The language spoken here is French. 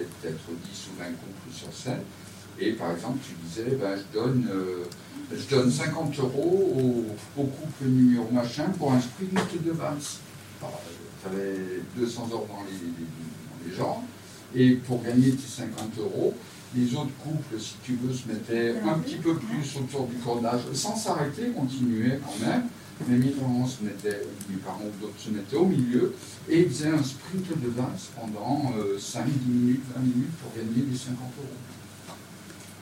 peut-être 10 ou 20 couples sur scène. Et par exemple, tu disais, ben, je, donne, euh, je donne 50 euros au, couple numéro machin pour un sprint de valse. Tu avais 200 euros dans les, dans les gens. Et pour gagner tes 50 euros, les autres couples, si tu veux, se mettaient un petit peu plus autour du cordage, sans s'arrêter, continuaient quand même. Mes parents se mettaient, parents d'autres se mettaient au milieu et ils faisaient un sprint de valse pendant 5, euh, 10 minutes, 20 minutes pour gagner les 50 euros.